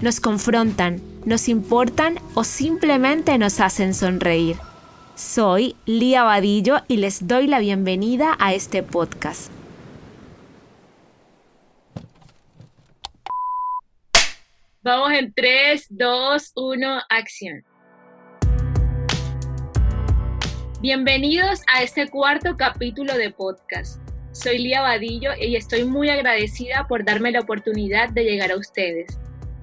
nos confrontan, nos importan o simplemente nos hacen sonreír. Soy Lía Vadillo y les doy la bienvenida a este podcast. Vamos en 3, 2, 1, acción. Bienvenidos a este cuarto capítulo de podcast. Soy Lía Vadillo y estoy muy agradecida por darme la oportunidad de llegar a ustedes.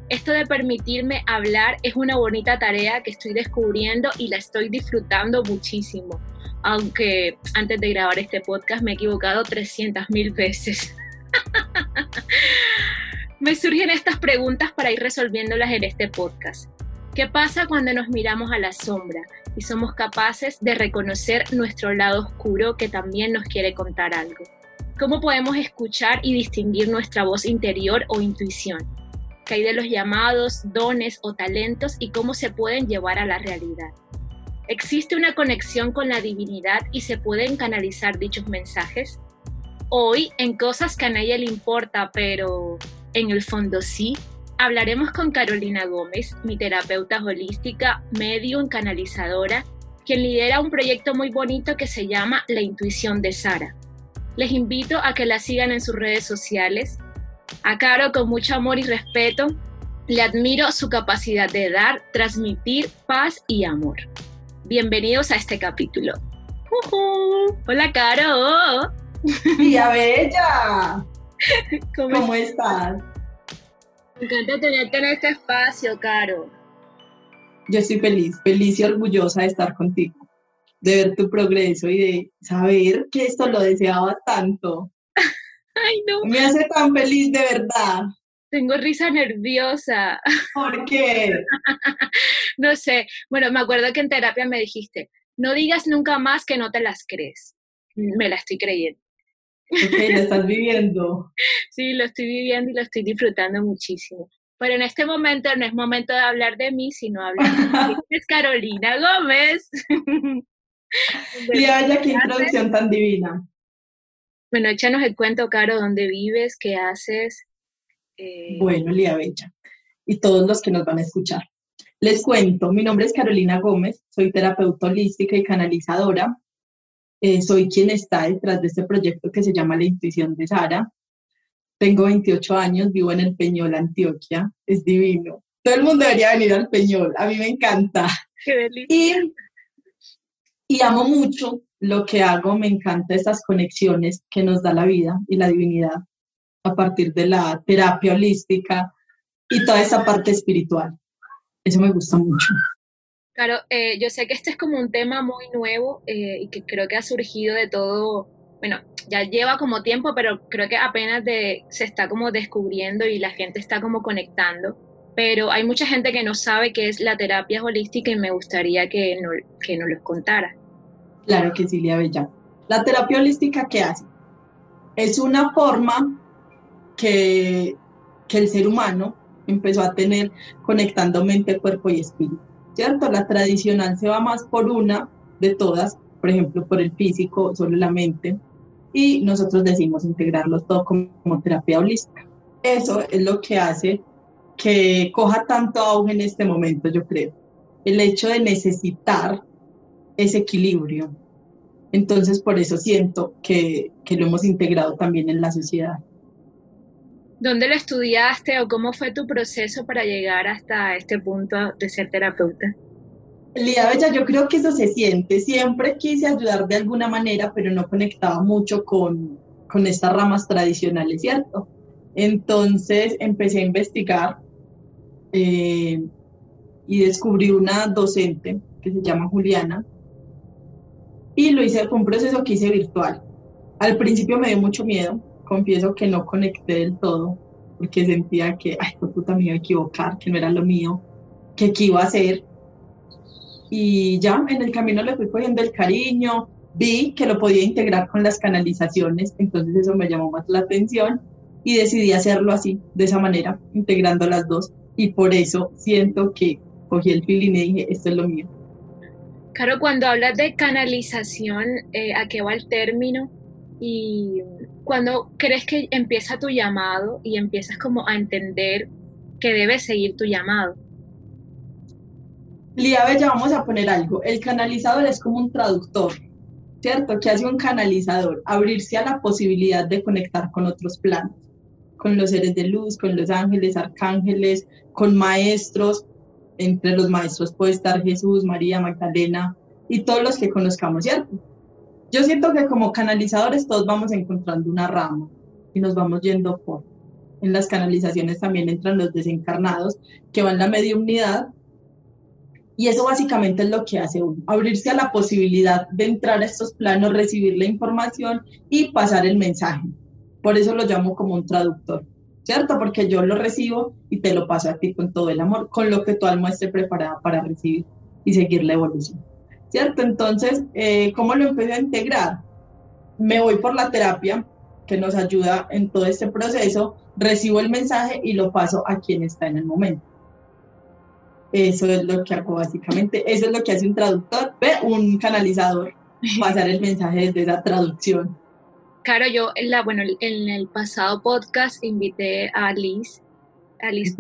Esto de permitirme hablar es una bonita tarea que estoy descubriendo y la estoy disfrutando muchísimo. Aunque antes de grabar este podcast me he equivocado 300 mil veces. me surgen estas preguntas para ir resolviéndolas en este podcast. ¿Qué pasa cuando nos miramos a la sombra y somos capaces de reconocer nuestro lado oscuro que también nos quiere contar algo? ¿Cómo podemos escuchar y distinguir nuestra voz interior o intuición? ¿Qué hay de los llamados, dones o talentos y cómo se pueden llevar a la realidad? ¿Existe una conexión con la divinidad y se pueden canalizar dichos mensajes? Hoy, en cosas que a nadie le importa, pero en el fondo sí, Hablaremos con Carolina Gómez, mi terapeuta holística, medium canalizadora, quien lidera un proyecto muy bonito que se llama La Intuición de Sara. Les invito a que la sigan en sus redes sociales. A Caro, con mucho amor y respeto, le admiro su capacidad de dar, transmitir paz y amor. Bienvenidos a este capítulo. Hola, Caro. ¡Tía Bella! ¿Cómo estás? Me encanta tenerte en este espacio, Caro. Yo estoy feliz, feliz y orgullosa de estar contigo, de ver tu progreso y de saber que esto lo deseaba tanto. Ay, no. Me hace tan feliz de verdad. Tengo risa nerviosa. ¿Por qué? no sé. Bueno, me acuerdo que en terapia me dijiste, no digas nunca más que no te las crees. Me la estoy creyendo. Ok, lo estás viviendo. sí, lo estoy viviendo y lo estoy disfrutando muchísimo. Pero en este momento no es momento de hablar de mí, sino hablar de Carolina Gómez. y vaya qué introducción tan divina. Bueno, échanos el cuento, Caro, dónde vives, qué haces. Eh, bueno, Lía Bella, y todos los que nos van a escuchar. Les cuento, mi nombre es Carolina Gómez, soy terapeuta holística y canalizadora, eh, soy quien está detrás de este proyecto que se llama La Intuición de Sara. Tengo 28 años, vivo en el Peñol, Antioquia. Es divino. Todo el mundo debería venir al Peñol. A mí me encanta. Qué delicia. Y, y amo mucho lo que hago. Me encanta estas conexiones que nos da la vida y la divinidad a partir de la terapia holística y toda esa parte espiritual. Eso me gusta mucho. Claro, eh, yo sé que este es como un tema muy nuevo eh, y que creo que ha surgido de todo, bueno, ya lleva como tiempo, pero creo que apenas se está como descubriendo y la gente está como conectando. Pero hay mucha gente que no sabe qué es la terapia holística y me gustaría que, no, que nos lo contara. Claro que sí, Lía Bella. La terapia holística, ¿qué hace? Es una forma que, que el ser humano empezó a tener conectando mente, cuerpo y espíritu. ¿cierto? La tradicional se va más por una de todas, por ejemplo, por el físico, solo la mente, y nosotros decimos integrarlos todo como, terapia holística. Eso es lo que hace que coja tanto auge en este momento, yo creo. El hecho de necesitar ese equilibrio. Entonces, por eso siento que, que lo hemos integrado también en la sociedad. ¿Dónde lo estudiaste o cómo fue tu proceso para llegar hasta este punto de ser terapeuta? Lía Bella, yo creo que eso se siente. Siempre quise ayudar de alguna manera, pero no conectaba mucho con, con estas ramas tradicionales, ¿cierto? Entonces empecé a investigar eh, y descubrí una docente que se llama Juliana y lo hice, fue un proceso que hice virtual. Al principio me dio mucho miedo, confieso que no conecté del todo, porque sentía que, ay, por puta, me iba a equivocar, que no era lo mío. que qué iba a hacer. Y ya en el camino le fui cogiendo el cariño, vi que lo podía integrar con las canalizaciones, entonces eso me llamó más la atención y decidí hacerlo así, de esa manera, integrando las dos. Y por eso siento que cogí el feeling y dije, esto es lo mío. Claro, cuando hablas de canalización, eh, ¿a qué va el término? Y cuando crees que empieza tu llamado y empiezas como a entender que debes seguir tu llamado. Lía ya vamos a poner algo. El canalizador es como un traductor, ¿cierto? ¿Qué hace un canalizador? Abrirse a la posibilidad de conectar con otros planos, con los seres de luz, con los ángeles, arcángeles, con maestros. Entre los maestros puede estar Jesús, María, Magdalena y todos los que conozcamos, ¿cierto? Yo siento que como canalizadores todos vamos encontrando una rama y nos vamos yendo por. En las canalizaciones también entran los desencarnados que van la mediumnidad y eso básicamente es lo que hace uno, abrirse a la posibilidad de entrar a estos planos, recibir la información y pasar el mensaje. Por eso lo llamo como un traductor, ¿cierto? Porque yo lo recibo y te lo paso a ti con todo el amor, con lo que tu alma esté preparada para recibir y seguir la evolución. ¿cierto? Entonces, eh, ¿cómo lo empecé a integrar? Me voy por la terapia, que nos ayuda en todo este proceso, recibo el mensaje y lo paso a quien está en el momento. Eso es lo que hago básicamente, eso es lo que hace un traductor, un canalizador, pasar el mensaje desde esa traducción. Claro, yo en, la, bueno, en el pasado podcast invité a Liz, Alice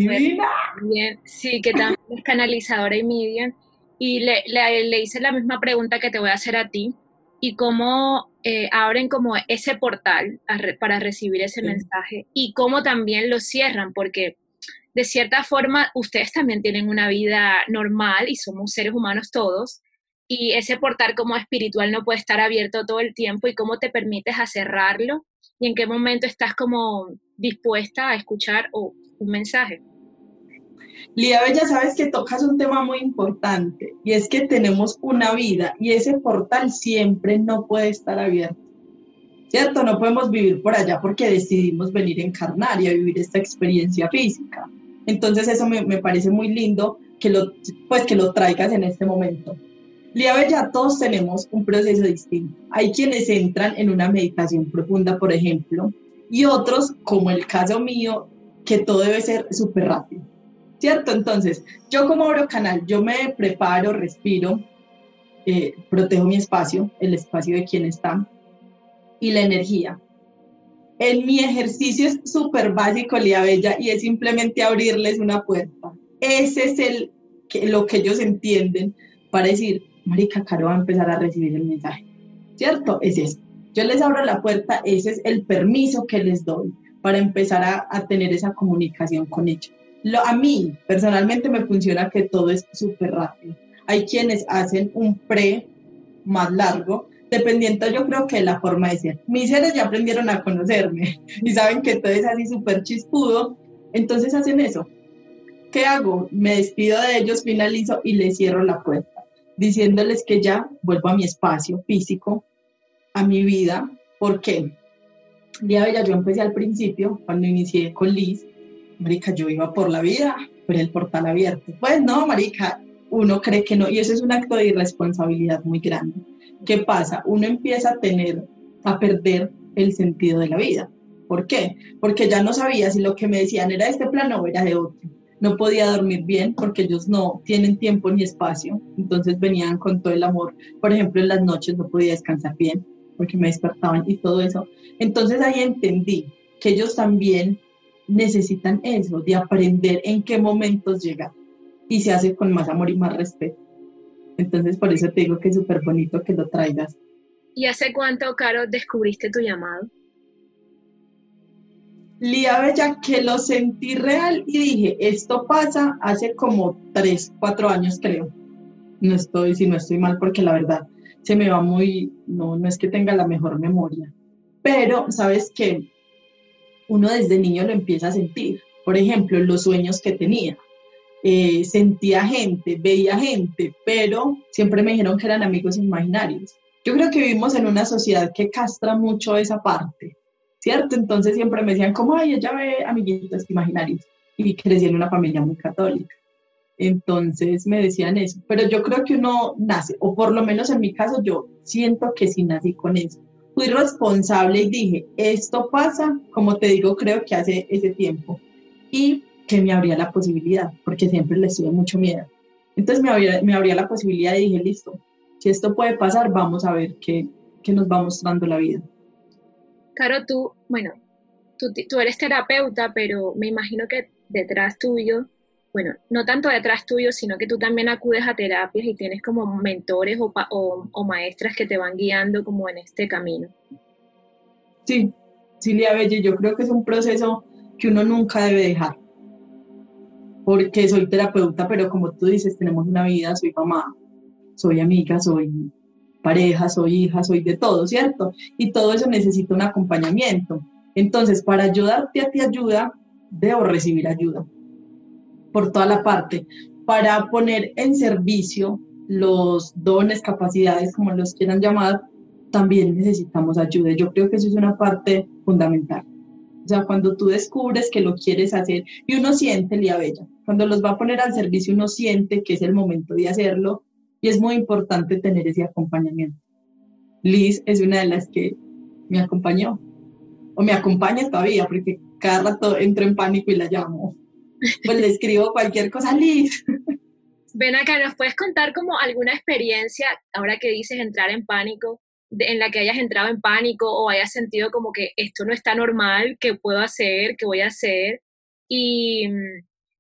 sí, que también es canalizadora y medium, y le, le, hice la misma pregunta que te voy a hacer a ti y cómo eh, abren como ese portal para recibir ese mensaje y cómo también lo cierran, porque de cierta forma ustedes también tienen una vida normal y somos seres humanos todos y ese portal como espiritual no puede estar abierto todo el tiempo y cómo te permites a cerrarlo y en qué momento estás como dispuesta a escuchar un mensaje. Lía Bella, sabes que tocas un tema muy importante y es que tenemos una vida y ese portal siempre no puede estar abierto. ¿Cierto? No podemos vivir por allá porque decidimos venir a encarnar y a vivir esta experiencia física. Entonces eso me, me parece muy lindo que lo, pues, que lo traigas en este momento. Lía Bella, todos tenemos un proceso distinto. Hay quienes entran en una meditación profunda, por ejemplo, y otros, como el caso mío, que todo debe ser súper rápido ¿cierto? Entonces, yo como abro canal, yo me preparo, respiro, eh, protejo mi espacio, el espacio de quien está y la energía. En mi ejercicio es súper básico, Lía Bella, y es simplemente abrirles una puerta. Ese es el, que, lo que ellos entienden para decir, Marica Caro va a empezar a recibir el mensaje. ¿Cierto? Es eso. Yo les abro la puerta, ese es el permiso que les doy para empezar a, tener esa comunicación con ellos a mí personalmente me funciona que todo es súper rápido. Hay quienes hacen un pre más largo, dependiendo yo creo que de la forma de ser. Mis seres ya aprendieron a conocerme y saben que todo es así súper chispudo, entonces hacen eso. ¿Qué hago? Me despido de ellos, finalizo y les cierro la puerta, diciéndoles que ya vuelvo a mi espacio físico, a mi vida. ¿Por qué? Ya, ya yo empecé al principio, cuando inicié con Liz, marica, yo iba por la vida por el portal abierto. Pues no, marica, uno cree que no, y eso es un acto de irresponsabilidad muy grande. ¿Qué pasa? Uno empieza a tener, a perder el sentido de la vida. ¿Por qué? Porque ya no sabía si lo que me decían era de este plano o era de otro. No podía dormir bien porque ellos no tienen tiempo ni espacio, entonces venían con todo el amor. Por ejemplo, en las noches no podía descansar bien porque me despertaban y todo eso. Entonces ahí entendí que ellos también necesitan eso, de aprender en qué momentos llegar. Y se hace con más amor y más respeto. Entonces, por eso te digo que es súper bonito que lo traigas. ¿Y hace cuánto, Caro, descubriste tu llamado? Lía Bella, que lo sentí real y dije, esto pasa hace como tres, cuatro años, creo. No estoy, si no estoy mal, porque la verdad se me va muy, no, no es que tenga la mejor memoria. Pero, ¿sabes qué? uno desde niño lo empieza a sentir. Por ejemplo, los sueños que tenía. Eh, sentía gente, veía gente, pero siempre me dijeron que eran amigos imaginarios. Yo creo que vivimos en una sociedad que castra mucho esa parte, ¿cierto? Entonces siempre me decían, como, ay, ella ve amiguitos imaginarios. Y crecí en una familia muy católica. Entonces me decían eso, pero yo creo que uno nace, o por lo menos en mi caso yo siento que sí nací con eso. Fui responsable y dije, esto pasa, como te digo, creo que hace ese tiempo, y que me abría la posibilidad, porque siempre le tuve mucho miedo. Entonces me abría, me abría la posibilidad y dije, listo, si esto puede pasar, vamos a ver qué, qué nos va mostrando la vida. Caro, tú, bueno, tú, eres terapeuta, pero me imagino que detrás tuyo bueno, no tanto detrás tuyo, sino que tú también acudes a terapias y tienes como mentores o, maestras que te van guiando como en este camino. Sí, Silvia Belle, yo creo que es un proceso que uno nunca debe dejar, porque soy terapeuta, pero como tú dices, tenemos una vida, soy mamá, soy amiga, soy pareja, soy hija, soy de todo, ¿cierto? Y todo eso necesita un acompañamiento. Entonces, para ayudarte a ti ayuda, debo recibir ayuda por toda la parte para poner en servicio los dones, capacidades, como los quieran llamar, también necesitamos ayuda. Yo creo que eso es una parte fundamental. O sea, cuando tú descubres que lo quieres hacer y uno siente, Lía Bella, cuando los va a poner al servicio, uno siente que es el momento de hacerlo y es muy importante tener ese acompañamiento. Liz es una de las que me acompañó o me acompaña todavía porque cada rato entro en pánico y la llamo pues le escribo cualquier cosa, Liz. Ven acá, ¿nos puedes contar como alguna experiencia, ahora que dices entrar en pánico, en la que hayas entrado en pánico o hayas sentido como que esto no está normal, ¿qué puedo hacer, qué voy a hacer? Y,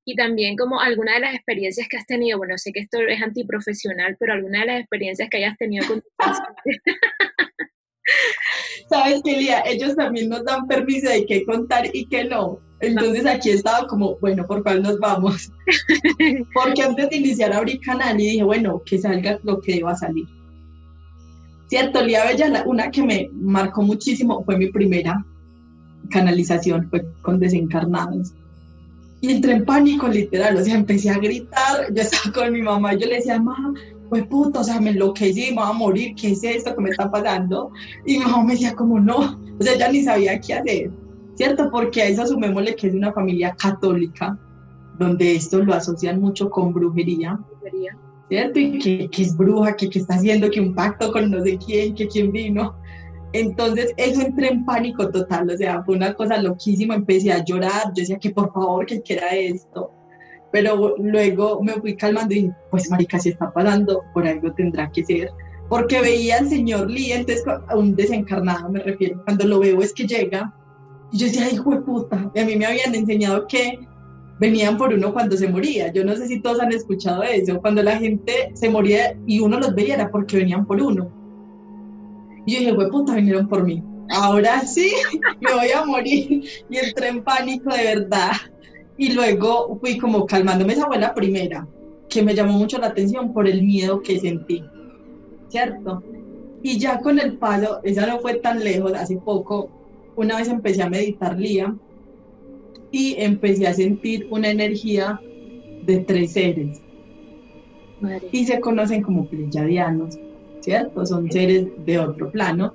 y también como alguna de las experiencias que has tenido, bueno, sé que esto es antiprofesional, pero alguna de las experiencias que hayas tenido con tu Sabes que Lía, ellos también nos dan permiso de qué contar y qué no. Entonces aquí estaba como, bueno, ¿por cuál nos vamos? Porque antes de iniciar abrí canal y dije, bueno, que salga lo que iba a salir. Cierto, Lía Bella, una que me marcó muchísimo fue mi primera canalización, fue con desencarnados. Y entré en pánico, literal, o sea, empecé a gritar, yo estaba con mi mamá y yo le decía, mamá, pues puto, o sea, me enloquecí, me voy a morir, ¿qué es esto que me está pasando? Y mi mamá me decía como, no, o sea, ya ni sabía qué hacer. ¿cierto? Porque a eso asumémosle que es una familia católica, donde esto lo asocian mucho con brujería, ¿cierto? Y que, que es bruja, que, que, está haciendo que un pacto con no sé quién, que quién vino. Entonces, eso entré en pánico total, o sea, fue una cosa loquísima, empecé a llorar, yo decía que por favor, que era esto. Pero luego me fui calmando y pues marica, si está pasando, por algo tendrá que ser. Porque veía al señor Lee, entonces un desencarnado me refiero, cuando lo veo es que llega y yo decía, hijo de puta. Y a mí me habían enseñado que venían por uno cuando se moría. Yo no sé si todos han escuchado eso. Cuando la gente se moría y uno los veía era porque venían por uno. Y yo dije, de puta, vinieron por mí. Ahora sí, me voy a morir. Y entré en pánico de verdad. Y luego fui como calmándome. Esa fue la primera, que me llamó mucho la atención por el miedo que sentí. ¿Cierto? Y ya con el paso, esa no fue tan lejos, hace poco una vez empecé a meditar Lía y empecé a sentir una energía de tres seres. Y se conocen como pleyadianos, ¿cierto? Son seres de otro plano.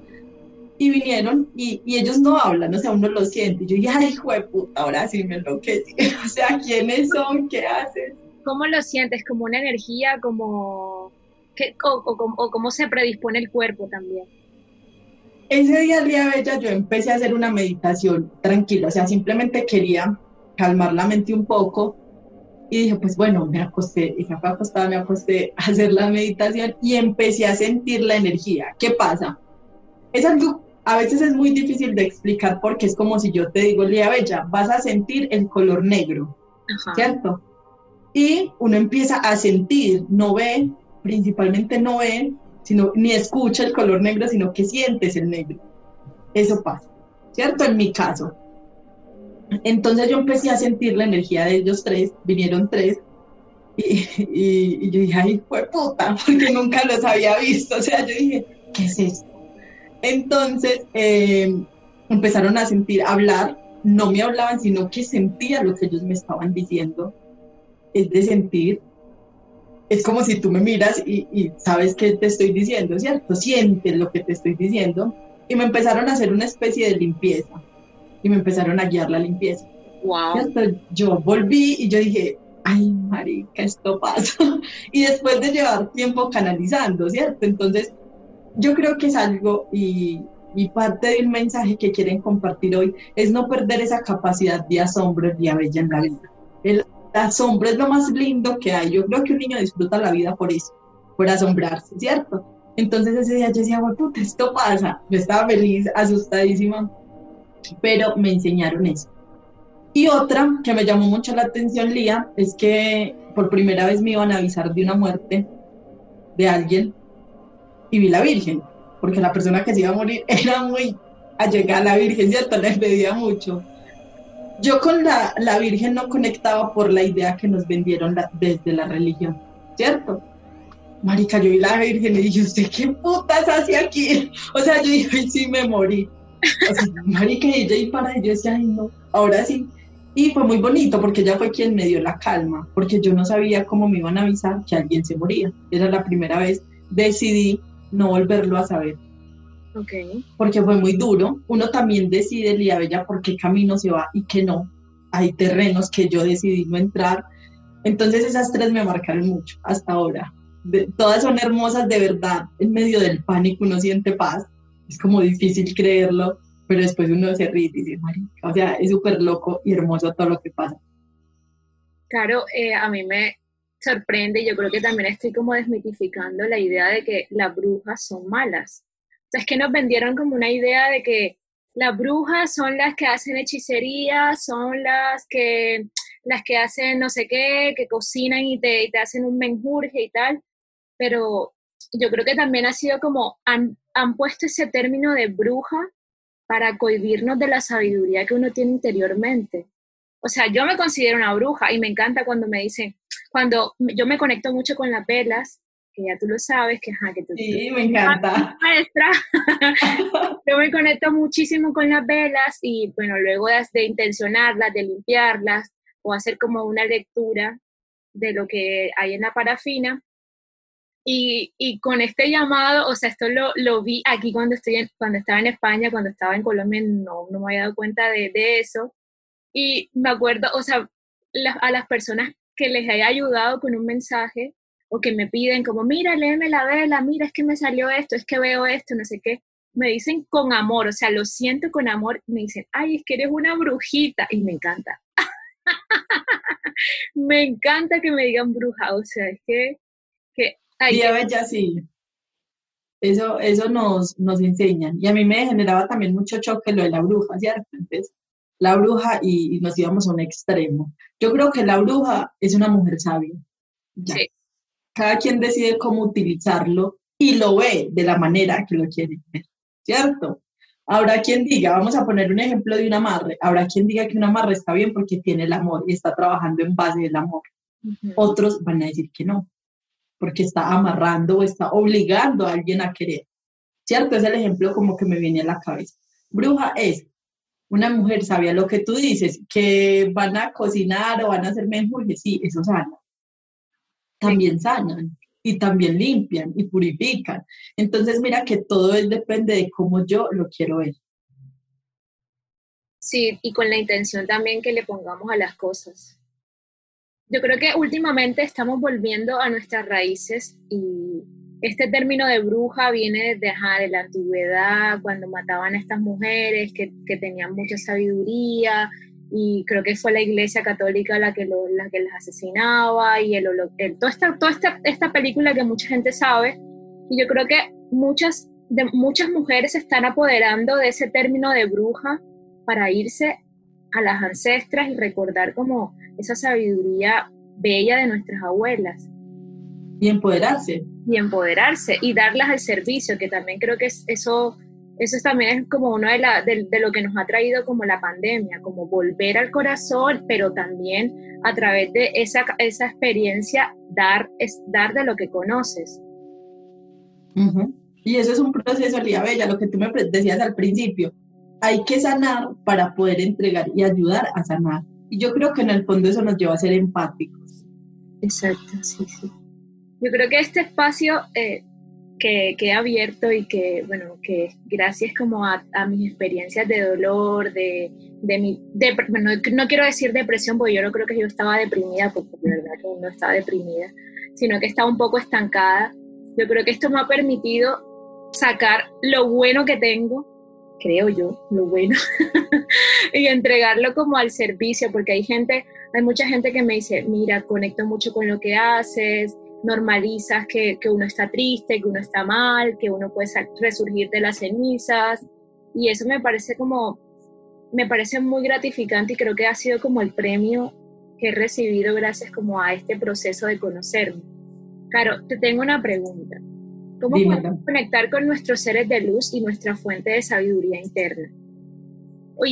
Y vinieron y, y, ellos no hablan, o sea, uno lo siente. Y yo dije, ay, hijo de puta, ahora sí me enloquecí. o sea, ¿quiénes son? ¿Qué hacen? ¿Cómo lo sientes? ¿Como una energía? como o, o cómo se predispone el cuerpo también? ese día, el día bella, yo empecé a hacer una meditación tranquila, o sea, simplemente quería calmar la mente un poco y dije, pues bueno, me acosté, y me acostada, me acosté a hacer la meditación y empecé a sentir la energía. ¿Qué pasa? Es algo, a veces es muy difícil de explicar porque es como si yo te digo, Lía Bella, vas a sentir el color negro, ¿cierto? Y uno empieza a sentir, no ve, principalmente no ve, sino ni escucha el color negro, sino que sientes el negro. Eso pasa, ¿cierto? En mi caso. Entonces yo empecé a sentir la energía de ellos tres, vinieron tres, y, yo dije, ay, fue puta, porque nunca los había visto. O sea, yo dije, ¿qué es esto? Entonces eh, empezaron a sentir, hablar, no me hablaban, sino que sentía lo que ellos me estaban diciendo. Es de sentir, es como si tú me miras y, sabes qué te estoy diciendo, ¿cierto? Sientes lo que te estoy diciendo. Y me empezaron a hacer una especie de limpieza y me empezaron a guiar la limpieza. Wow. Yo volví y yo dije, ay, marica, esto pasa. Y después de llevar tiempo canalizando, ¿cierto? Entonces, yo creo que es algo y, y parte del mensaje que quieren compartir hoy es no perder esa capacidad de asombro y de bella en la vida. El asombro es lo más lindo que hay. Yo creo que un niño disfruta la vida por eso, por asombrarse, ¿cierto? Entonces ese día yo decía, puta, esto pasa. Yo estaba feliz, asustadísima, pero me enseñaron eso. Y otra que me llamó mucho la atención, Lía, es que por primera vez me iban a avisar de una muerte de alguien y vi la Virgen, porque la persona que se iba a morir era muy allegada a la Virgen, ¿cierto? Le pedía mucho. Yo con la, la Virgen no conectaba por la idea que nos vendieron desde la religión, ¿cierto? Marica, yo vi la Virgen y dije, ¿usted qué putas hace aquí? O sea, yo dije, sí, me morí. O sea, marica, ella y para, yo decía, ay, no, ahora sí. Y fue muy bonito porque ella fue quien me dio la calma, porque yo no sabía cómo me iban a avisar que alguien se moría. Era la primera vez, decidí no volverlo a saber. Okay. Porque fue muy duro. Uno también decide, Lía Bella, por qué camino se va y qué no. Hay terrenos que yo decidí no entrar. Entonces esas tres me marcaron mucho hasta ahora. todas son hermosas de verdad. En medio del pánico uno siente paz. Es como difícil creerlo, pero después uno se ríe y dice, marica, o sea, es súper loco y hermoso todo lo que pasa. Claro, eh, a mí me, sorprende, yo creo que también estoy como desmitificando la idea de que las brujas son malas. O sea, es que nos vendieron como una idea de que las brujas son las que hacen hechicería, son las que, las que hacen no sé qué, que cocinan y te, te hacen un menjurje y tal, pero yo creo que también ha sido como, han, han puesto ese término de bruja para cohibirnos de la sabiduría que uno tiene interiormente. O sea, yo me considero una bruja y me encanta cuando me dicen, cuando yo me conecto mucho con las velas, que ya tú lo sabes, que, ajá, que tú, sí, me encanta. Maestra, yo me conecto muchísimo con las velas y bueno, luego de, de, intencionarlas, de limpiarlas o hacer como una lectura de lo que hay en la parafina. Y, y con este llamado, o sea, esto lo, lo vi aquí cuando, estoy en, cuando estaba en España, cuando estaba en Colombia, no, no me había dado cuenta de, de eso. Y me acuerdo, o sea, a las personas que les haya ayudado con un mensaje o que me piden como, mira, léeme la vela, mira, es que me salió esto, es que veo esto, no sé qué. Me dicen con amor, o sea, lo siento con amor. Me dicen, ay, es que eres una brujita. Y me encanta. me encanta que me digan bruja, o sea, es que... ay, ya ya sí. Eso, eso nos, nos enseñan. Y a mí me generaba también mucho choque lo de la bruja, ¿cierto? Entonces, la bruja y, nos íbamos a un extremo. Yo creo que la bruja es una mujer sabia. Cada quien decide cómo utilizarlo y lo ve de la manera que lo quiere ver, ¿cierto? Habrá quien diga, vamos a poner un ejemplo de un amarre, habrá quien diga que un amarre está bien porque tiene el amor y está trabajando en base del amor. Otros van a decir que no, porque está amarrando o está obligando a alguien a querer. ¿Cierto? Es el ejemplo como que me viene a la cabeza. Bruja es una mujer sabía lo que tú dices, que van a cocinar o van a hacer mejor, sí, eso sana. También sanan y también limpian y purifican. Entonces, mira que todo es, depende de cómo yo lo quiero ver. Sí, y con la intención también que le pongamos a las cosas. Yo creo que últimamente estamos volviendo a nuestras raíces y este término de bruja viene desde de la antigüedad, cuando mataban a estas mujeres que, que, tenían mucha sabiduría, y creo que fue la iglesia católica la que, la que las asesinaba, y el, el, toda, esta, toda esta, esta, película que mucha gente sabe, y yo creo que muchas, de, muchas mujeres se están apoderando de ese término de bruja para irse a las ancestras y recordar como esa sabiduría bella de nuestras abuelas. Y empoderarse. Y empoderarse y darlas al servicio, que también creo que eso, eso también es como uno de, la, de, lo que nos ha traído como la pandemia, como volver al corazón, pero también a través de esa, esa experiencia dar, es, dar de lo que conoces. Y eso es un proceso, Lía Bella, lo que tú me decías al principio. Hay que sanar para poder entregar y ayudar a sanar. Y yo creo que en el fondo eso nos lleva a ser empáticos. Exacto, sí, sí. Yo creo que este espacio, eh, que, he abierto y que, bueno, que gracias como a, mis experiencias de dolor, de, de mi, bueno, no quiero decir depresión, porque yo no creo que yo estaba deprimida, porque de verdad que no estaba deprimida, sino que estaba un poco estancada. Yo creo que esto me ha permitido sacar lo bueno que tengo, creo yo, lo bueno, y entregarlo como al servicio, porque hay gente, hay mucha gente que me dice, mira, conecto mucho con lo que haces, normalizas que, que, uno está triste, que uno está mal, que uno puede resurgir de las cenizas. Y eso me parece como, me parece muy gratificante y creo que ha sido como el premio que he recibido gracias como a este proceso de conocerme. Claro, te tengo una pregunta. ¿Cómo podemos conectar con nuestros seres de luz y nuestra fuente de sabiduría interna?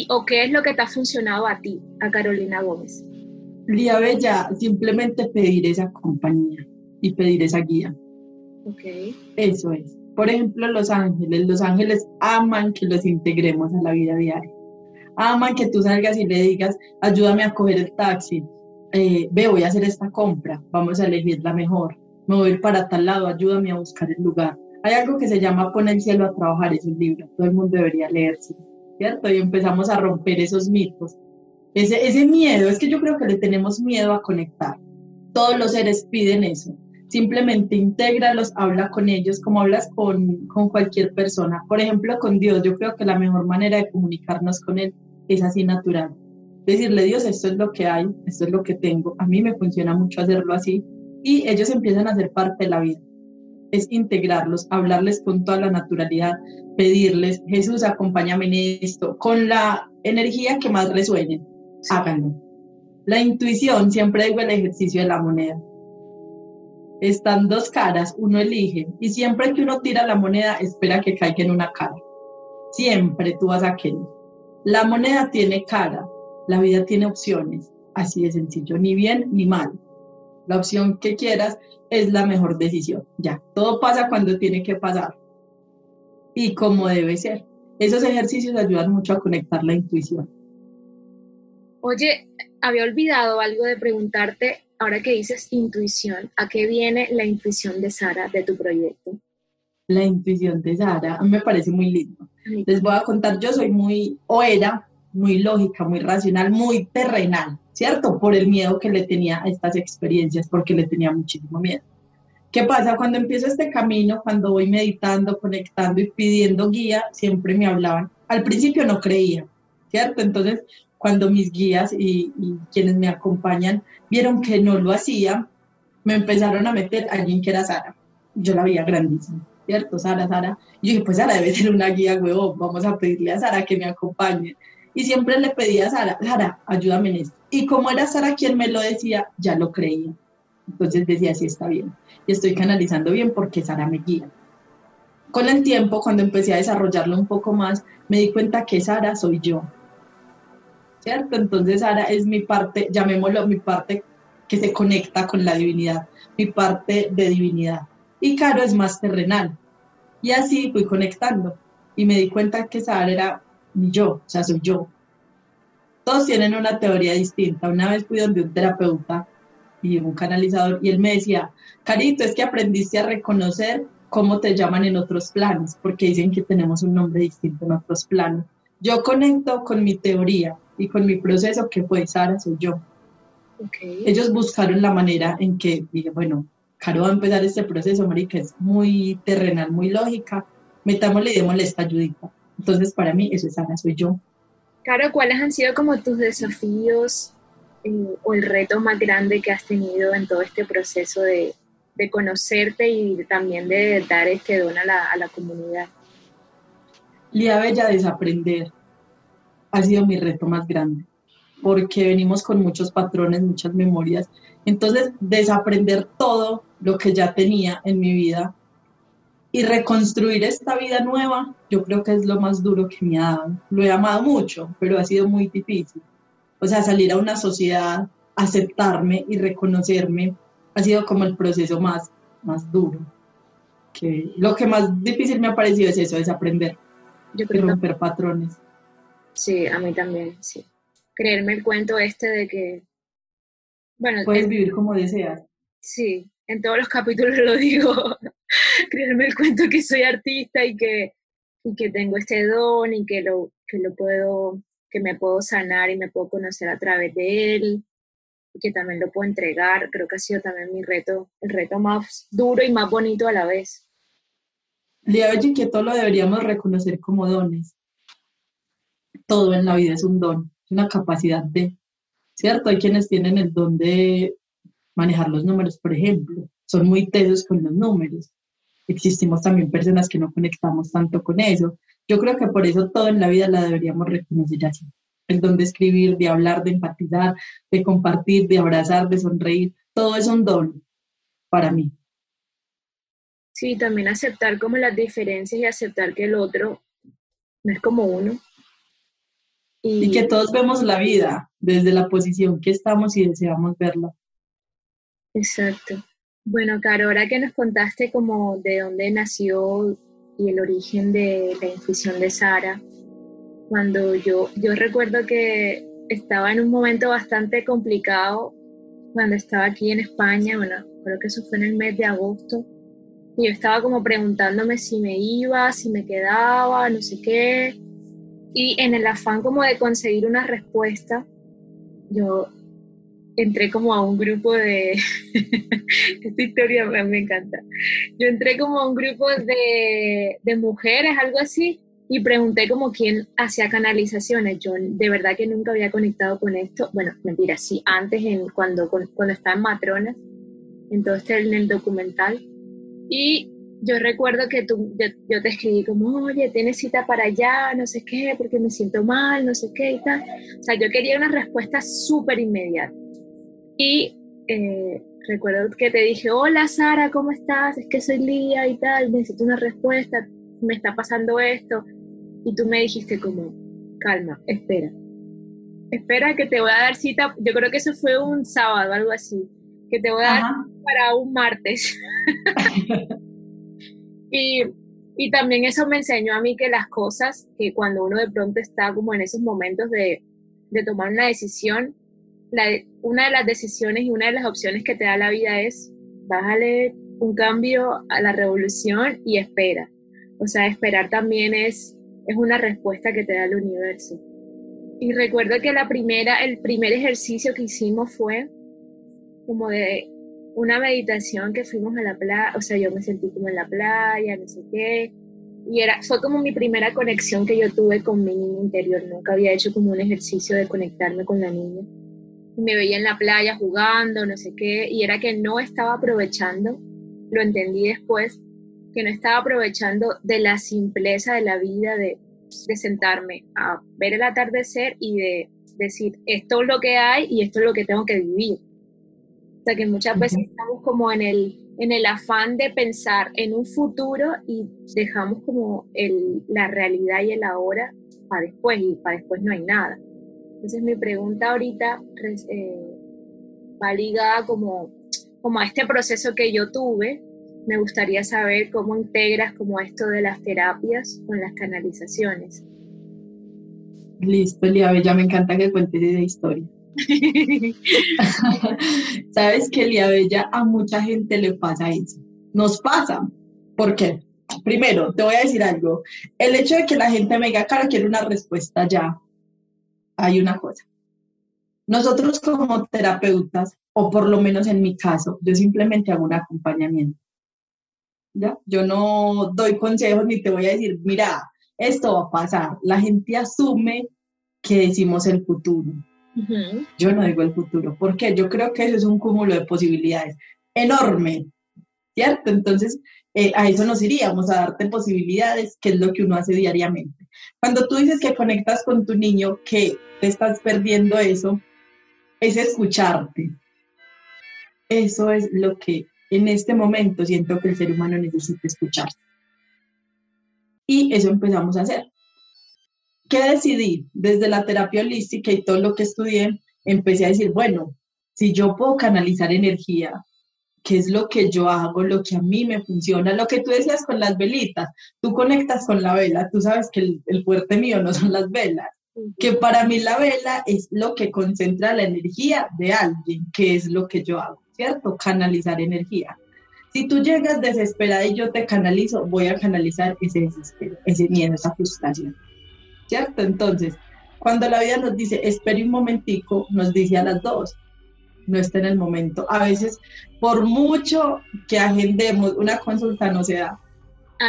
¿O qué es lo que te ha funcionado a ti, a Carolina Gómez? Lía Bella, simplemente pedir esa compañía y pedir esa guía. Okay. Eso es. Por ejemplo, los ángeles. Los ángeles aman que los integremos a la vida diaria. Aman que tú salgas y le digas, ayúdame a coger el taxi. Eh, ve, voy a hacer esta compra. Vamos a elegir la mejor. Me voy para tal lado. Ayúdame a buscar el lugar. Hay algo que se llama Pon el cielo a trabajar. Es un libro. Todo el mundo debería leerse. ¿Cierto? Y empezamos a romper esos mitos. Ese, miedo. Es que yo creo que le tenemos miedo a conectar. Todos los seres piden eso simplemente intégralos, habla con ellos como hablas con, cualquier persona. Por ejemplo, con Dios, yo creo que la mejor manera de comunicarnos con Él es así natural. Decirle, Dios, esto es lo que hay, esto es lo que tengo. A mí me funciona mucho hacerlo así y ellos empiezan a ser parte de la vida. Es integrarlos, hablarles con toda la naturalidad, pedirles, Jesús, acompáñame en esto, con la energía que más resuene, háganlo. La intuición, siempre digo el ejercicio de la moneda están dos caras, uno elige y siempre que uno tira la moneda espera que caiga en una cara. Siempre tú vas a querer. La moneda tiene cara, la vida tiene opciones, así de sencillo, ni bien ni mal. La opción que quieras es la mejor decisión. Ya, todo pasa cuando tiene que pasar y como debe ser. Esos ejercicios ayudan mucho a conectar la intuición. Oye, había olvidado algo de preguntarte ahora que dices intuición, ¿a qué viene la intuición de Sara de tu proyecto? La intuición de Sara, a mí me parece muy lindo. Les voy a contar, yo soy muy, o era muy lógica, muy racional, muy terrenal, ¿cierto? Por el miedo que le tenía a estas experiencias, porque le tenía muchísimo miedo. ¿Qué pasa? Cuando empiezo este camino, cuando voy meditando, conectando y pidiendo guía, siempre me hablaban. Al principio no creía, ¿cierto? Entonces cuando mis guías y, quienes me acompañan vieron que no lo hacía, me empezaron a meter a alguien que era Sara. Yo la veía grandísima, ¿cierto? Sara, Sara. Y yo dije, pues Sara debe ser una guía, huevón, vamos a pedirle a Sara que me acompañe. Y siempre le pedía a Sara, Sara, ayúdame en esto. Y como era Sara quien me lo decía, ya lo creía. Entonces decía, sí, está bien. Y estoy canalizando bien porque Sara me guía. Con el tiempo, cuando empecé a desarrollarlo un poco más, me di cuenta que Sara soy yo ¿cierto? Entonces ahora es mi parte, llamémoslo mi parte que se conecta con la divinidad, mi parte de divinidad. Y Caro es más terrenal. Y así fui conectando y me di cuenta que Sara era yo, o sea, soy yo. Todos tienen una teoría distinta. Una vez fui donde un terapeuta y un canalizador y él me decía, Carito, es que aprendiste a reconocer cómo te llaman en otros planos, porque dicen que tenemos un nombre distinto en otros planos. Yo conecto con mi teoría, y con mi proceso que fue Sara, soy yo. Ellos buscaron la manera en que dije, bueno, Caro va a empezar este proceso, Marica, es muy terrenal, muy lógica, metámosle y démosle esta ayudita. Entonces, para mí, eso es Sara, soy yo. Caro, ¿cuáles han sido como tus desafíos eh, o el reto más grande que has tenido en todo este proceso de, de conocerte y también de dar este don a la, a la comunidad? Lía Bella, desaprender ha sido mi reto más grande, porque venimos con muchos patrones, muchas memorias. Entonces, desaprender todo lo que ya tenía en mi vida y reconstruir esta vida nueva, yo creo que es lo más duro que me ha dado. Lo he amado mucho, pero ha sido muy difícil. O sea, salir a una sociedad, aceptarme y reconocerme, ha sido como el proceso más, más duro. Que lo que más difícil me ha parecido es eso, es aprender y romper patrones. Sí, a mí también, sí. Creerme el cuento este de que, bueno... Puedes vivir como deseas. Sí, en todos los capítulos lo digo. creerme el cuento que soy artista y que, y que tengo este don y que lo, que lo puedo, que me puedo sanar y me puedo conocer a través de él y que también lo puedo entregar. Creo que ha sido también mi reto, el reto más duro y más bonito a la vez. Lía, oye, que todo lo deberíamos reconocer como dones. Todo en la vida es un don, es una capacidad de, ¿cierto? Hay quienes tienen el don de manejar los números, por ejemplo, son muy tesos con los números. Existimos también personas que no conectamos tanto con eso. Yo creo que por eso todo en la vida la deberíamos reconocer así. El don de escribir, de hablar, de empatizar, de compartir, de abrazar, de sonreír, todo es un don para mí. Sí, también aceptar como las diferencias y aceptar que el otro no es como uno. Y, que todos vemos la vida desde la posición que estamos y deseamos verla. Exacto. Bueno, Caro, ahora que nos contaste como de dónde nació y el origen de la infusión de Sara, cuando yo, yo recuerdo que estaba en un momento bastante complicado cuando estaba aquí en España, bueno, creo que eso fue en el mes de agosto, y yo estaba como preguntándome si me iba, si me quedaba, no sé qué, y en el afán como de conseguir una respuesta, yo entré como a un grupo de, esta historia me, encanta, yo entré como a un grupo de, de, mujeres, algo así, y pregunté como quién hacía canalizaciones. Yo de verdad que nunca había conectado con esto, bueno, mentira, sí, antes en, cuando, cuando estaba en Matronas, entonces en el documental, y yo recuerdo que tú, yo, te escribí como, oye, tienes cita para allá, no sé qué, porque me siento mal, no sé qué y tal. O sea, yo quería una respuesta súper inmediata. Y eh, recuerdo que te dije, hola Sara, ¿cómo estás? Es que soy Lía y tal, necesito una respuesta, me está pasando esto. Y tú me dijiste como, calma, espera. Espera que te voy a dar cita, yo creo que eso fue un sábado, algo así, que te voy a dar para un martes. y, y también eso me enseñó a mí que las cosas, que cuando uno de pronto está como en esos momentos de, de tomar una decisión, una de las decisiones y una de las opciones que te da la vida es, bájale un cambio a la revolución y espera. O sea, esperar también es, es una respuesta que te da el universo. Y recuerdo que la primera, el primer ejercicio que hicimos fue como de una meditación que fuimos a la playa, o sea, yo me sentí como en la playa, no sé qué, y era, fue como mi primera conexión que yo tuve con mi niña interior, nunca había hecho como un ejercicio de conectarme con la niña me veía en la playa jugando, no sé qué, y era que no estaba aprovechando, lo entendí después, que no estaba aprovechando de la simpleza de la vida, de, de sentarme a ver el atardecer y de decir, esto es lo que hay y esto es lo que tengo que vivir. O sea que muchas veces estamos como en el, en el afán de pensar en un futuro y dejamos como el, la realidad y el ahora para después y para después no hay nada. Entonces mi pregunta ahorita eh, va ligada como, como a este proceso que yo tuve. Me gustaría saber cómo integras como esto de las terapias con las canalizaciones. Listo, Elia Bella, me encanta que cuentes esa historia. Sabes que Elia Bella a mucha gente le pasa eso. Nos pasa. ¿Por qué? Primero, te voy a decir algo. El hecho de que la gente me diga, cara, quiero una respuesta ya, hay una cosa. Nosotros como terapeutas, o por lo menos en mi caso, yo simplemente hago un acompañamiento. ¿Ya? Yo no doy consejos ni te voy a decir, mira, esto va a pasar. La gente asume que decimos el futuro. Yo no digo el futuro. porque Yo creo que eso es un cúmulo de posibilidades enorme, ¿cierto? Entonces, eh, a eso nos iríamos, a darte posibilidades, que es lo que uno hace diariamente. Cuando tú dices que conectas con tu niño, que te estás perdiendo eso, es escucharte. Eso es lo que en este momento siento que el ser humano necesita escuchar. Y eso empezamos a hacer. ¿Qué decidí? Desde la terapia holística y todo lo que estudié, empecé a decir, bueno, si yo puedo canalizar energía, ¿qué es lo que yo hago, lo que a mí me funciona? Lo que tú decías con las velitas, tú conectas con la vela, tú sabes que el, el fuerte mío no son las velas, que para mí la vela es lo que concentra la energía de alguien, que es lo que yo hago, ¿cierto? Canalizar energía. Si tú llegas desesperada y yo te canalizo, voy a canalizar ese desespero, ese miedo, esa frustración. ¿Cierto? Entonces, cuando la vida nos dice, espere un momentico, nos dice a las dos, no está en el momento. A veces, por mucho que agendemos una consulta, no se da.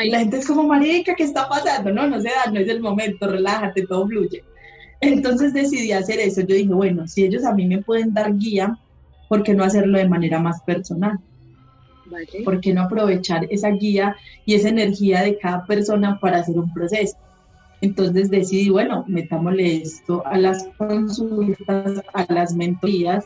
La gente es como, marica, ¿qué está pasando? No, no se da, no es el momento, relájate, todo fluye. Entonces decidí hacer eso. Yo dije, bueno, si ellos a mí me pueden dar guía, ¿por qué no hacerlo de manera más personal? ¿Por qué no aprovechar esa guía y esa energía de cada persona para hacer un proceso? Entonces decidí, bueno, metámosle esto a las consultas, a las mentorías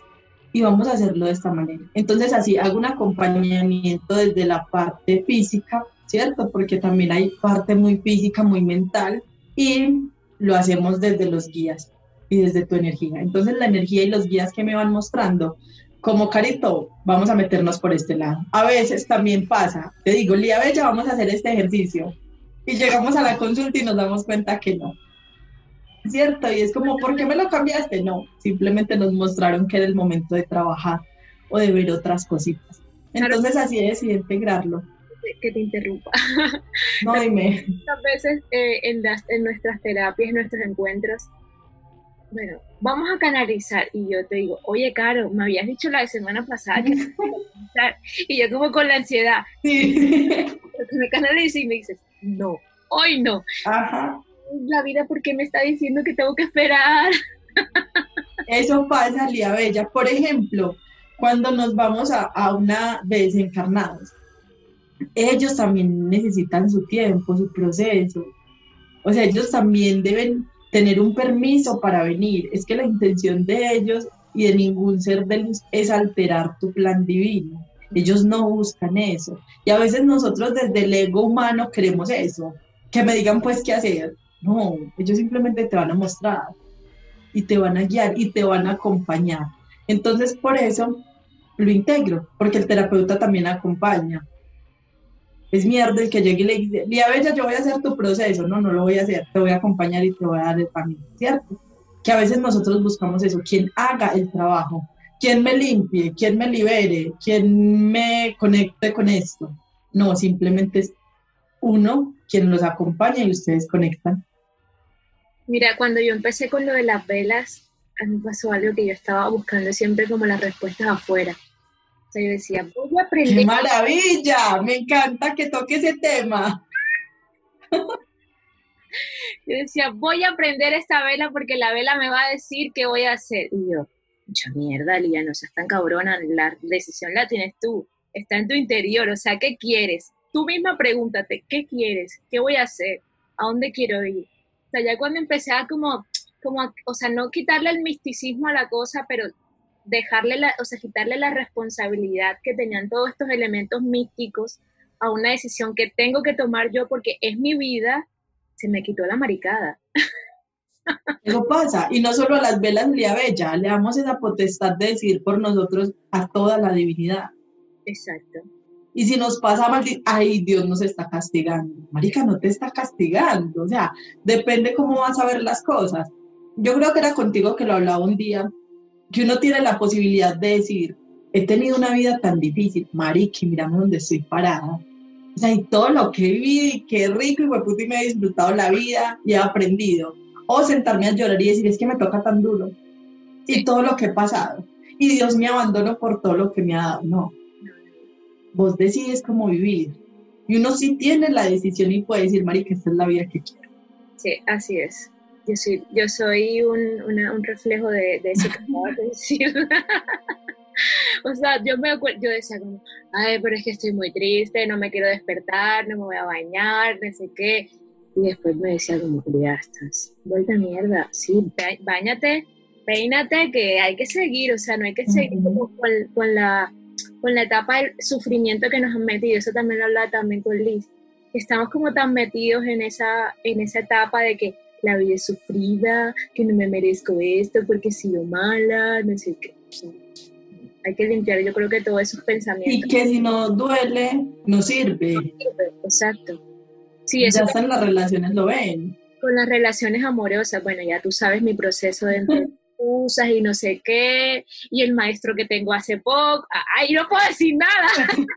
y vamos a hacerlo de esta manera. Entonces así hago un acompañamiento desde la parte física, ¿cierto? Porque también hay parte muy física, muy mental y lo hacemos desde los guías y desde tu energía. Entonces la energía y los guías que me van mostrando, como Carito, vamos a meternos por este lado. A veces también pasa, te digo, Lía Bella, vamos a hacer este ejercicio. Y llegamos a la consulta y nos damos cuenta que no. ¿Cierto? Y es como, ¿por qué me lo cambiaste? No, simplemente nos mostraron que era el momento de trabajar o de ver otras cositas. Entonces así decidí integrarlo que te interrumpa. No, dime. Muchas veces eh, en, en nuestras terapias, en nuestros encuentros, bueno, vamos a canalizar. Y yo te digo, oye, Caro, me habías dicho la semana pasada que Y yo como con la ansiedad. Sí. Me canalizo y me dices, no, hoy no. Ajá. La vida, ¿por qué me está diciendo que tengo que esperar? Eso pasa, Lía Bella. Por ejemplo, cuando nos vamos a, a una vez encarnados, ellos también necesitan su tiempo, su proceso. O sea, ellos también deben tener un permiso para venir. Es que la intención de ellos y de ningún ser de luz es alterar tu plan divino. Ellos no buscan eso. Y a veces nosotros desde el ego humano queremos eso. Que me digan pues qué hacer. No, ellos simplemente te van a mostrar y te van a guiar y te van a acompañar. Entonces por eso lo integro, porque el terapeuta también acompaña es mierda el que llegue y le dice, Lía Bella, yo voy a hacer tu proceso. No, no lo voy a hacer, te voy a acompañar y te voy a dar el camino, ¿cierto? Que a veces nosotros buscamos eso, quien haga el trabajo, quien me limpie, quien me libere, quien me conecte con esto. No, simplemente es uno quien los acompaña y ustedes conectan. Mira, cuando yo empecé con lo de las velas, a mí pasó algo que yo estaba buscando siempre como las respuestas afuera yo decía, voy a aprender. ¡Qué maravilla! Me encanta que toque ese tema. Yo decía, voy a aprender esta vela porque la vela me va a decir qué voy a hacer. Y yo, mucha mierda, Lía, no seas tan cabrona, la decisión la tienes tú, está en tu interior, o sea, ¿qué quieres? Tú misma pregúntate, ¿qué quieres? ¿Qué voy a hacer? ¿A dónde quiero ir? O sea, ya cuando empecé a como, como, o sea, no quitarle el misticismo a la cosa, pero dejarle la, o sea, quitarle la responsabilidad que tenían todos estos elementos místicos a una decisión que tengo que tomar yo porque es mi vida, se me quitó la maricada. Eso pasa, y no solo a las velas Lía Bella, le damos esa potestad de decir por nosotros a toda la divinidad. Exacto. Y si nos pasa mal, ay, Dios nos está castigando. Marica, no te está castigando, o sea, depende cómo vas a ver las cosas. Yo creo que era contigo que lo hablaba un día, que uno tiene la posibilidad de decir, he tenido una vida tan difícil, mariqui, miramos dónde estoy parada. O sea, y todo lo que y qué rico, y puta, y me he disfrutado la vida y he aprendido. O sentarme a llorar y decir, es que me toca tan duro. Y todo lo que he pasado. Y Dios me abandonó por todo lo que me ha dado. No. Vos decides cómo vivir. Y uno sí tiene la decisión y puede decir, marica, esta es la vida que quiero. Sí, así es yo soy, yo soy un, un reflejo de, de, eso que de decir. o sea, yo me yo decía como, ay, pero es que estoy muy triste, no me quiero despertar, no me voy a bañar, no sé qué. Y después me decía como, ya estás, vuelta mierda, sí, bañate, peínate, que hay que seguir, o sea, no hay que seguir como con, con, la, con la etapa del sufrimiento que nos han metido. Eso también lo hablaba también con Liz. Estamos como tan metidos en esa, en esa etapa de que la vida es sufrida, que no me merezco esto porque he sido mala, no sé qué. Hay que limpiar, yo creo que todos esos pensamientos. Y que si no duele, no sirve. Exacto. Sí, eso ya hasta las relaciones lo ven. Con las relaciones amorosas, bueno, ya tú sabes mi proceso de usas y no sé qué, y el maestro que tengo hace poco, ay, no puedo decir nada.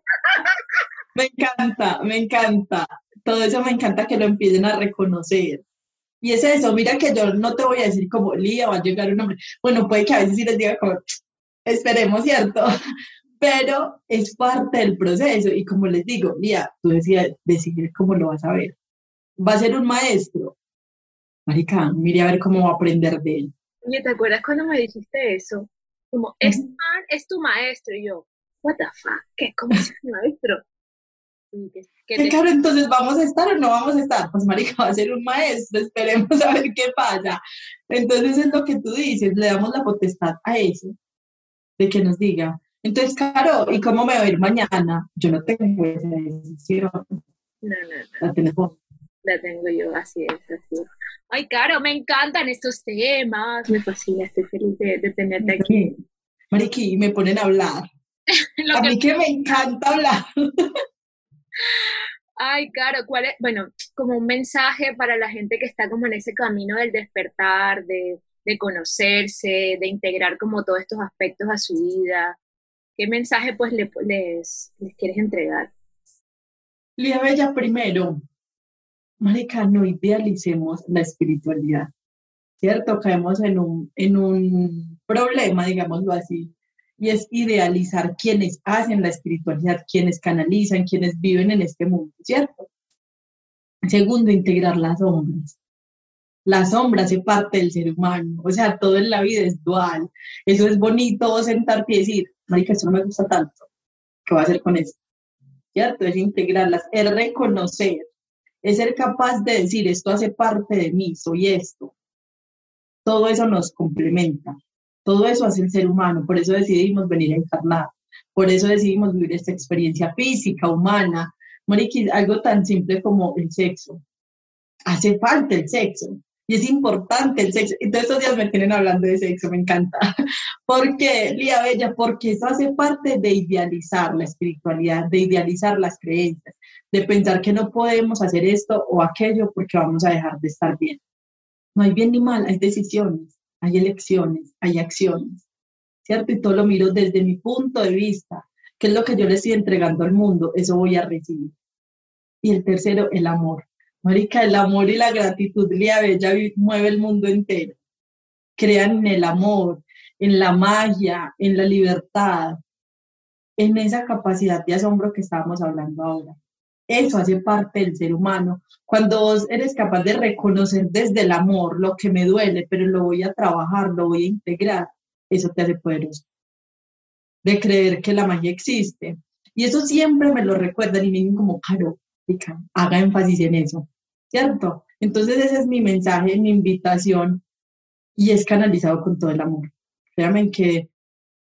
Me encanta, me encanta. Todo eso me encanta que lo empiecen a reconocer. Y es eso, mira que yo no te voy a decir como Lía va a llegar un hombre. Bueno, puede que a veces sí les diga como, esperemos, ¿cierto? Pero es parte del proceso. Y como les digo, Lía, tú decías, decidir cómo lo vas a ver. Va a ser un maestro. Marica, mire a ver cómo va a aprender de él. Oye, ¿te acuerdas cuando me dijiste eso? Como, es, es tu maestro. Y yo, what the fuck, ¿qué? ¿Cómo es tu maestro? ¿Qué, claro, entonces vamos a estar o no vamos a estar. Pues marica va a ser un maestro, esperemos a ver qué pasa. Entonces es lo que tú dices, le damos la potestad a eso, de que nos diga. Entonces, claro, ¿y cómo me voy a ir mañana? Yo no tengo esa decisión. No, no, no. La tengo yo, así es, así Ay, Caro, me encantan estos temas, me fascina, estoy feliz de, tenerte aquí. Mariqui, me ponen a hablar. a mí que me encanta hablar. Ay, claro, ¿cuál es? Bueno, como un mensaje para la gente que está como en ese camino del despertar, de, conocerse, de integrar como todos estos aspectos a su vida. ¿Qué mensaje pues les, les quieres entregar? Lía Bella, primero, Marica, no idealicemos la espiritualidad, ¿cierto? Caemos en un, en un problema, digámoslo así, y es idealizar quienes hacen la espiritualidad, quienes canalizan, quienes viven en este mundo, ¿cierto? Segundo, integrar las sombras. La sombra hace parte del ser humano, o sea, todo en la vida es dual. Eso es bonito sentarte y decir, marica, esto no me gusta tanto, ¿qué voy a hacer con esto? ¿Cierto? Es integrarlas, es reconocer, es ser capaz de decir, esto hace parte de mí, soy esto. Todo eso nos complementa. Todo eso hace el ser humano, por eso decidimos venir a encarnar, por eso decidimos vivir esta experiencia física, humana. Moriquis, algo tan simple como el sexo. Hace falta el sexo y es importante el sexo. Y todos estos días me tienen hablando de sexo, me encanta. ¿Por qué, Lía Bella? Porque eso hace parte de idealizar la espiritualidad, de idealizar las creencias, de pensar que no podemos hacer esto o aquello porque vamos a dejar de estar bien. No hay bien ni mal, hay decisiones hay elecciones, hay acciones, ¿cierto? Y todo lo miro desde mi punto de vista, qué es lo que yo le estoy entregando al mundo, eso voy a recibir. Y el tercero, el amor. Marica, el amor y la gratitud, Lía Bella mueve el mundo entero. Crean en el amor, en la magia, en la libertad, en esa capacidad de asombro que estábamos hablando ahora. Eso hace parte del ser humano. Cuando vos eres capaz de reconocer desde el amor lo que me duele, pero lo voy a trabajar, lo voy a integrar, eso te hace poderoso. De creer que la magia existe. Y eso siempre me lo recuerdan y me dicen como, caro, haga énfasis en eso, ¿cierto? Entonces ese es mi mensaje, mi invitación y es canalizado con todo el amor. Créanme que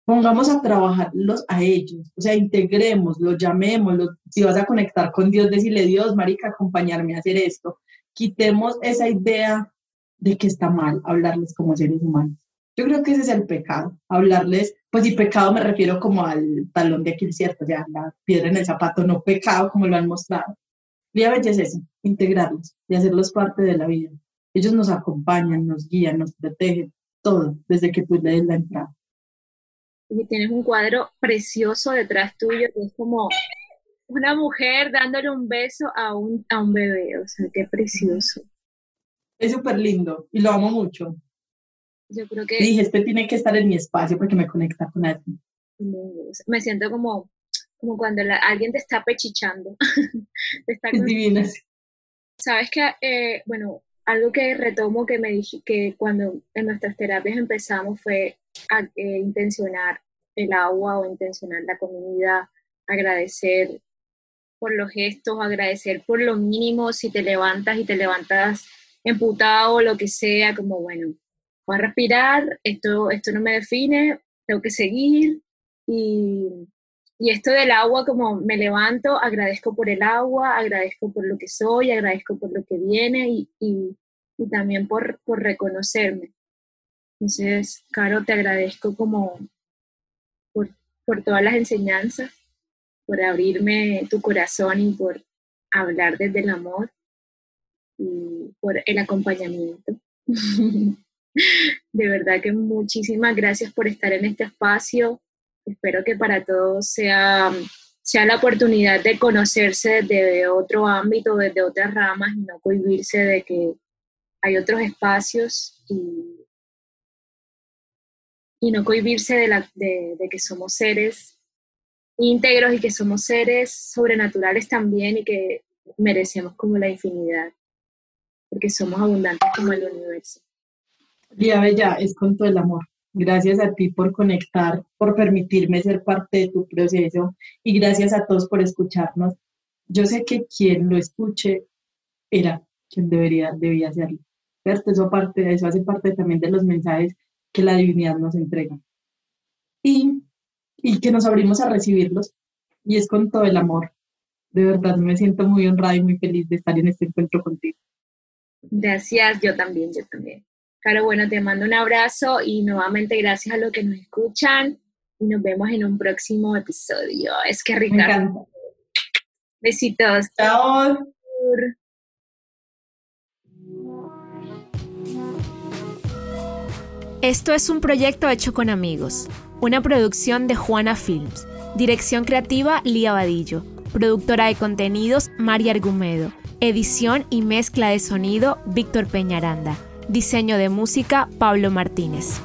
pongamos a trabajarlos a ellos, o sea, integremos, los llamemos, si vas a conectar con Dios, decirle, Dios, marica, acompañarme a hacer esto. Quitemos esa idea de que está mal hablarles como seres humanos. Yo creo que ese es el pecado, hablarles, pues y pecado me refiero como al talón de aquí, ¿cierto? O sea, la piedra en el zapato, no pecado como lo han mostrado. Vía es eso, integrarlos y hacerlos parte de la vida. Ellos nos acompañan, nos guían, nos protegen, todo, desde que tú le des la entrada y tienes un cuadro precioso detrás tuyo que es como una mujer dándole un beso a un, a un bebé, o sea, qué precioso. Es súper lindo y lo amo mucho. Yo creo que... dije, este tiene que estar en mi espacio porque me conecta con alguien. Me siento como, como cuando alguien te está pechichando. está es divina. Sabes que, eh, bueno, algo que retomo que me dije que cuando en nuestras terapias empezamos fue a, eh, intencionar el agua o intencionar la comida, agradecer por los gestos, agradecer por lo mínimo si te levantas y te levantas emputado o lo que sea, como bueno, voy a respirar, esto, esto no me define, tengo que seguir y, y esto del agua, como me levanto, agradezco por el agua, agradezco por lo que soy, agradezco por lo que viene y, y, y también por, por reconocerme. Entonces, Caro, te agradezco como por, por todas las enseñanzas, por abrirme tu corazón y por hablar desde el amor y por el acompañamiento. De verdad que muchísimas gracias por estar en este espacio. Espero que para todos sea sea la oportunidad de conocerse desde otro ámbito, desde otras ramas y no cohibirse de que hay otros espacios y, y no cohibirse de, la, de, que somos seres íntegros y que somos seres sobrenaturales también y que merecemos como la infinidad, porque somos abundantes como el universo. Día Bella, es con todo el amor. Gracias a ti por conectar, por permitirme ser parte de tu proceso y gracias a todos por escucharnos. Yo sé que quien lo escuche era quien debería, debía hacerlo. Eso, parte, eso hace parte también de los mensajes que la divinidad nos entrega. Y, y que nos abrimos a recibirlos. Y es con todo el amor. De verdad, me siento muy honrada y muy feliz de estar en este encuentro contigo. Gracias, yo también, yo también. Caro, bueno, te mando un abrazo y nuevamente gracias a los que nos escuchan y nos vemos en un próximo episodio. Es que Ricardo. Besitos. Chao. Esto es un proyecto hecho con amigos, una producción de Juana Films, dirección creativa Lía Vadillo, productora de contenidos María Argumedo, edición y mezcla de sonido Víctor Peñaranda. Diseño de música Pablo Martínez.